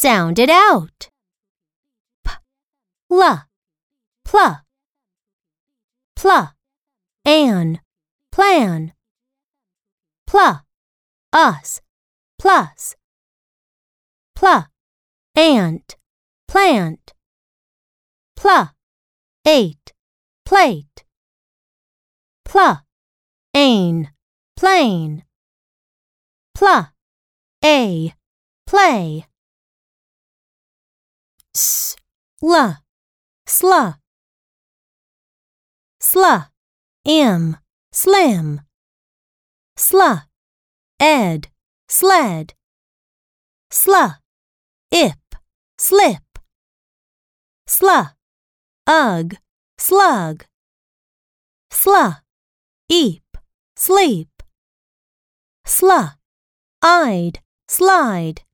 Sound it out. P, la, pla, pla, an, plan, pla, us, plus, pla, ant, plant, pla, eight, plate, pla, ain, plane, pla, a, play. S, la, sla, sla, im, slim, sla, ed, sled, sla, ip, slip, sla, ug, slug, sla, eep, sleep, sla, I'd, slide.